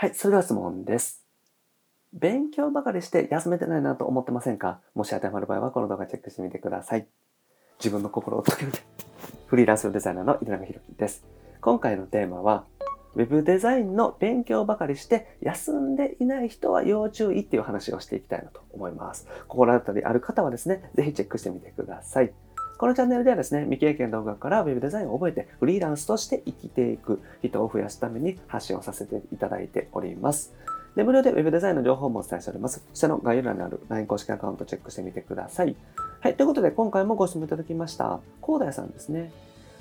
はい、それでは質問です。勉強ばかりして休めてないなと思ってませんか？もし当てはまる場合はこの動画チェックしてみてください。自分の心を解けるフリーランスデザイナーの井上弘樹です。今回のテーマは、ウェブデザインの勉強ばかりして休んでいない人は要注意っていう話をしていきたいなと思います。心当たりある方はですね、ぜひチェックしてみてください。このチャンネルではですね、未経験動画からウェブデザインを覚えてフリーランスとして生きていく人を増やすために発信をさせていただいております。で、無料で Web デザインの情報もお伝えしております。下の概要欄にある LINE 公式アカウントチェックしてみてください。はい、ということで今回もご質問いただきました。広大さんですね。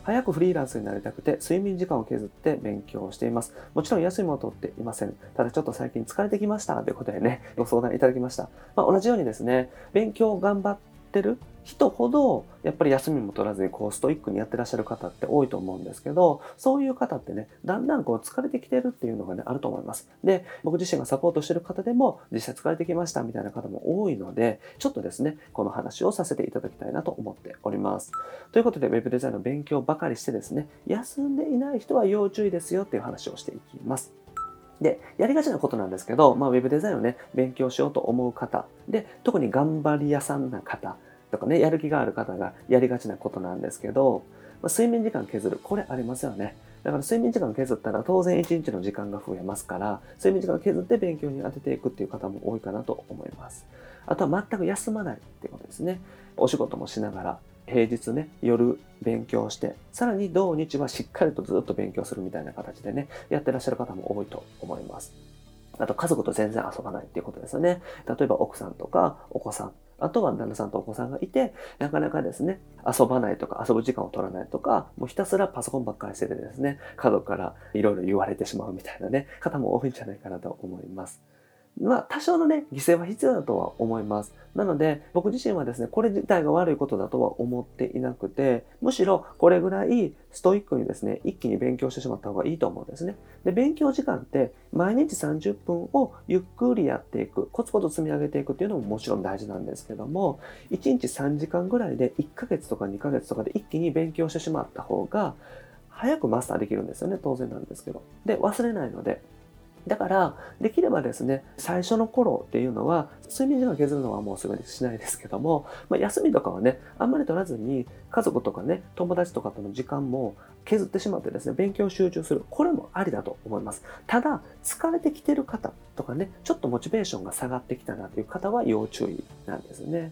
早くフリーランスになりたくて睡眠時間を削って勉強しています。もちろん休みも取っていません。ただちょっと最近疲れてきましたということでね、ご相談いただきました。まあ、同じようにですね、勉強を頑張ってる人ほどやっぱり休みも取らずにこうストイックにやってらっしゃる方って多いと思うんですけどそういう方ってねだんだんこう疲れてきてるっていうのがねあると思います。で僕自身がサポートしてる方でも実際疲れてきましたみたいな方も多いのでちょっとですねこの話をさせていただきたいなと思っております。ということで Web デザインの勉強ばかりしてですね休んでいない人は要注意ですよっていう話をしていきます。で、やりがちなことなんですけど、まあ、ウェブデザインをね、勉強しようと思う方、で、特に頑張り屋さんな方とかね、やる気がある方がやりがちなことなんですけど、まあ、睡眠時間削る。これありますよね。だから睡眠時間削ったら当然1日の時間が増えますから、睡眠時間削って勉強に当てていくっていう方も多いかなと思います。あとは全く休まないっていうことですね。お仕事もしながら、平日ね、夜勉強して、さらに土日はしっかりとずっと勉強するみたいな形でね、やってらっしゃる方も多いと思います。あと家族と全然遊ばないっていうことですよね。例えば奥さんとかお子さん、あとは旦那さんとお子さんがいて、なかなかですね、遊ばないとか遊ぶ時間を取らないとか、もうひたすらパソコンばっかりしててですね、家族からいろいろ言われてしまうみたいなね、方も多いんじゃないかなと思います。まあ、多少のね、犠牲は必要だとは思います。なので、僕自身はですね、これ自体が悪いことだとは思っていなくて、むしろこれぐらいストイックにですね、一気に勉強してしまった方がいいと思うんですね。で、勉強時間って毎日30分をゆっくりやっていく、コツコツ積み上げていくっていうのももちろん大事なんですけども、1日3時間ぐらいで1ヶ月とか2ヶ月とかで一気に勉強してしまった方が、早くマスターできるんですよね、当然なんですけど。で、忘れないので、だから、できればですね、最初の頃っていうのは、睡眠時間削るのはもうすぐにしないですけども、まあ、休みとかはね、あんまり取らずに、家族とかね、友達とかとの時間も削ってしまってですね、勉強集中する。これもありだと思います。ただ、疲れてきてる方とかね、ちょっとモチベーションが下がってきたなという方は要注意なんですね。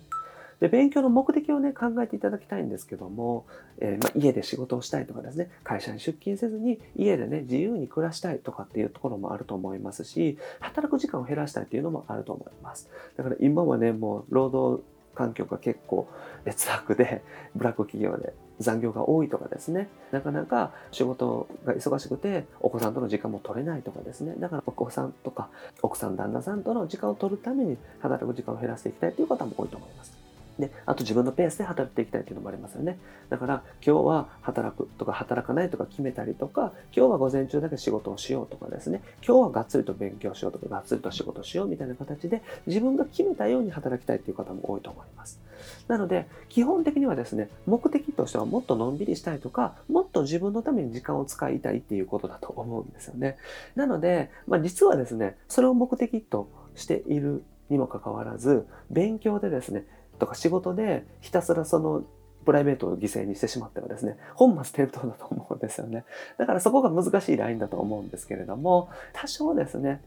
で、勉強の目的をね、考えていただきたいんですけども、えー、まあ、家で仕事をしたいとかですね、会社に出勤せずに家でね、自由に暮らしたいとかっていうところもあると思いますし、働く時間を減らしたいっていうのもあると思います。だから今はね、もう労働環境が結構劣悪で、ブラック企業で残業が多いとかですね、なかなか仕事が忙しくて、お子さんとの時間も取れないとかですね、だからお子さんとか奥さん、旦那さんとの時間を取るために働く時間を減らしていきたいという方も多いと思います。で、あと自分のペースで働いていきたいっていうのもありますよね。だから今日は働くとか働かないとか決めたりとか、今日は午前中だけ仕事をしようとかですね、今日はがっつりと勉強しようとか、がっつりと仕事しようみたいな形で自分が決めたように働きたいっていう方も多いと思います。なので、基本的にはですね、目的としてはもっとのんびりしたいとか、もっと自分のために時間を使いたいっていうことだと思うんですよね。なので、まあ、実はですね、それを目的としているにもかかわらず、勉強でですね、とか仕事でひたすらそのプライベートを犠牲にしてしまってはですね、本末転倒だと思うんですよね。だからそこが難しいラインだと思うんですけれども、多少ですね、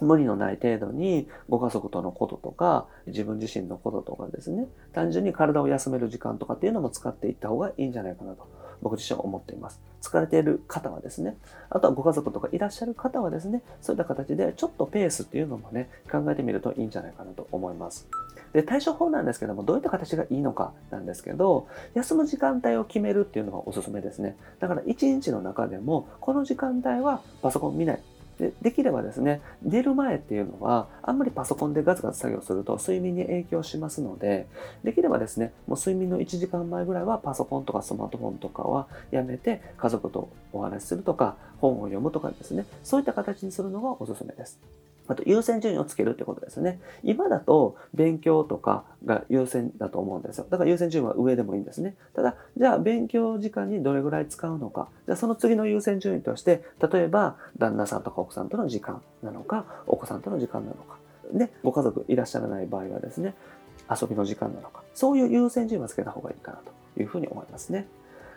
無理のない程度にご家族とのこととか自分自身のこととかですね単純に体を休める時間とかっていうのも使っていった方がいいんじゃないかなと僕自身は思っています疲れている方はですねあとはご家族とかいらっしゃる方はですねそういった形でちょっとペースっていうのもね考えてみるといいんじゃないかなと思いますで、対処法なんですけども、どういった形がいいのかなんですけど、休む時間帯を決めるっていうのがおすすめですね。だから1日の中でも、この時間帯はパソコン見ない。でできればですね、寝る前っていうのは、あんまりパソコンでガツガツ作業すると睡眠に影響しますので、できればですね、もう睡眠の1時間前ぐらいはパソコンとかスマートフォンとかはやめて、家族とお話しするとか、本を読むとかですね、そういった形にするのがおすすめです。あと優先順位をつけるってことですね。今だと勉強とかが優先だと思うんですよ。だから優先順位は上でもいいんですね。ただ、じゃあ勉強時間にどれぐらい使うのか。じゃあその次の優先順位として、例えば旦那さんとか奥さんとの時間なのか、お子さんとの時間なのか。で、ご家族いらっしゃらない場合はですね、遊びの時間なのか。そういう優先順位はつけた方がいいかなというふうに思いますね。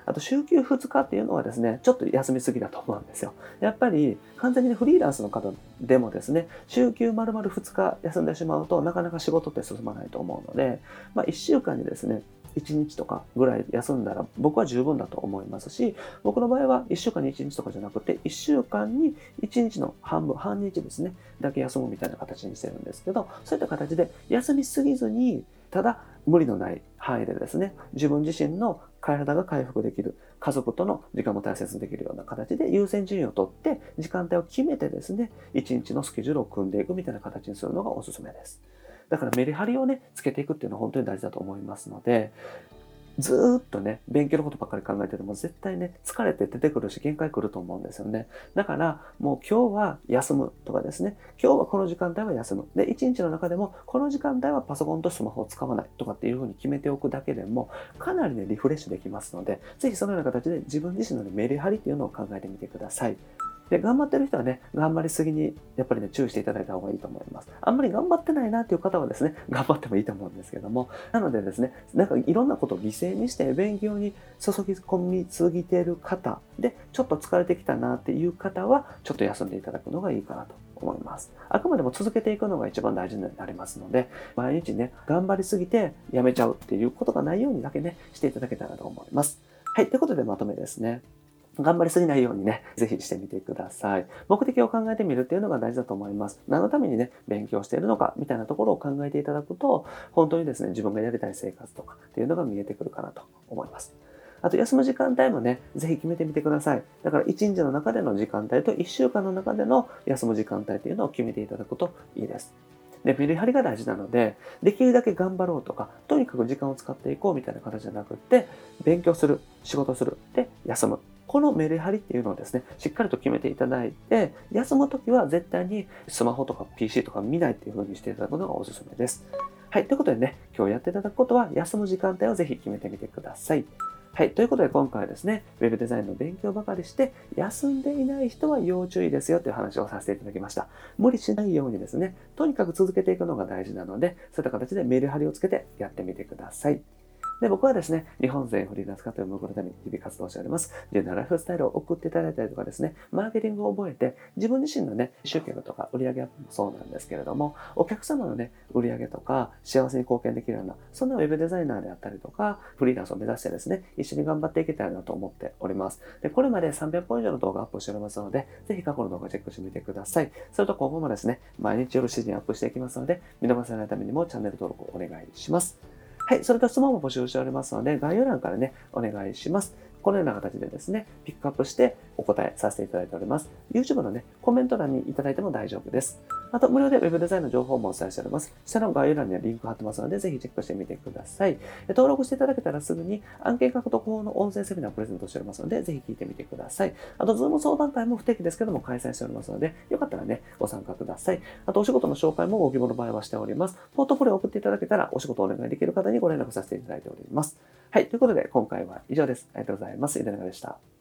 あと週休2日っていうのはですね、ちょっと休みすぎだと思うんですよ。やっぱり完全にフリーランスの方でもですね、週休丸々2日休んでしまうとなかなか仕事って進まないと思うので、まあ1週間にですね、1日とかぐらい休んだら僕は十分だと思いますし、僕の場合は1週間に1日とかじゃなくて、1週間に1日の半分、半日ですね、だけ休むみたいな形にしてるんですけど、そういった形で休みすぎずに、ただ無理のない範囲でですね、自分自身の体が回復できる、家族との時間も大切にできるような形で優先順位を取って、時間帯を決めてですね、一日のスケジュールを組んでいくみたいな形にするのがおすすめです。だからメリハリをね、つけていくっていうのは本当に大事だと思いますので、ずっとね、勉強のことばっかり考えてても絶対ね、疲れて出てくるし限界来ると思うんですよね。だから、もう今日は休むとかですね、今日はこの時間帯は休む。で、一日の中でもこの時間帯はパソコンとスマホを使わないとかっていうふうに決めておくだけでも、かなりね、リフレッシュできますので、ぜひそのような形で自分自身の、ね、メリハリっていうのを考えてみてください。で、頑張ってる人はね、頑張りすぎに、やっぱりね、注意していただいた方がいいと思います。あんまり頑張ってないなっていう方はですね、頑張ってもいいと思うんですけども、なのでですね、なんかいろんなことを犠牲にして勉強に注ぎ込みすぎてる方で、ちょっと疲れてきたなっていう方は、ちょっと休んでいただくのがいいかなと思います。あくまでも続けていくのが一番大事になりますので、毎日ね、頑張りすぎてやめちゃうっていうことがないようにだけね、していただけたらと思います。はい、ということでまとめですね。頑張りすぎないようにね、ぜひしてみてください。目的を考えてみるっていうのが大事だと思います。何のためにね、勉強しているのか、みたいなところを考えていただくと、本当にですね、自分がやりたい生活とかっていうのが見えてくるかなと思います。あと、休む時間帯もね、ぜひ決めてみてください。だから、1日の中での時間帯と1週間の中での休む時間帯っていうのを決めていただくといいです。で、メリハリが大事なので、できるだけ頑張ろうとか、とにかく時間を使っていこうみたいな形じゃなくって、勉強する、仕事する、で、休む。このメリハリっていうのをですね、しっかりと決めていただいて、休むときは絶対にスマホとか PC とか見ないっていう風にしていただくのがおすすめです。はい。ということでね、今日やっていただくことは、休む時間帯をぜひ決めてみてください。はい。ということで今回はですね、Web デザインの勉強ばかりして、休んでいない人は要注意ですよという話をさせていただきました。無理しないようにですね、とにかく続けていくのが大事なので、そういった形でメリハリをつけてやってみてください。で、僕はですね、日本全フリーランス化という向こうのために日々活動しております。自由なライフスタイルを送っていただいたりとかですね、マーケティングを覚えて、自分自身のね、集客とか売上アップもそうなんですけれども、お客様のね、売上とか幸せに貢献できるような、そんなウェブデザイナーであったりとか、フリーランスを目指してですね、一緒に頑張っていけたらなと思っております。で、これまで300本以上の動画アップしておりますので、ぜひ過去の動画チェックしてみてください。それと今後もですね、毎日夜7時にアップしていきますので、見逃さないためにもチャンネル登録をお願いします。はい、それと質問も募集しておりますので、概要欄からね、お願いします。このような形でですね、ピックアップしてお答えさせていただいております。YouTube のね、コメント欄にいただいても大丈夫です。あと、無料で Web デザインの情報もお伝えしております。下の概要欄にはリンク貼ってますので、ぜひチェックしてみてください。登録していただけたらすぐに案件獲得法の音声セミナーをプレゼントしておりますので、ぜひ聞いてみてください。あと、Zoom 相談会も不定期ですけども開催しておりますので、よかったらね、ご参加ください。あと、お仕事の紹介もご希望の場合はしております。ポートフォリオを送っていただけたら、お仕事をお願いできる方にご連絡させていただいております。はい、ということで、今回は以上です。ありがとうございます。井出永でした。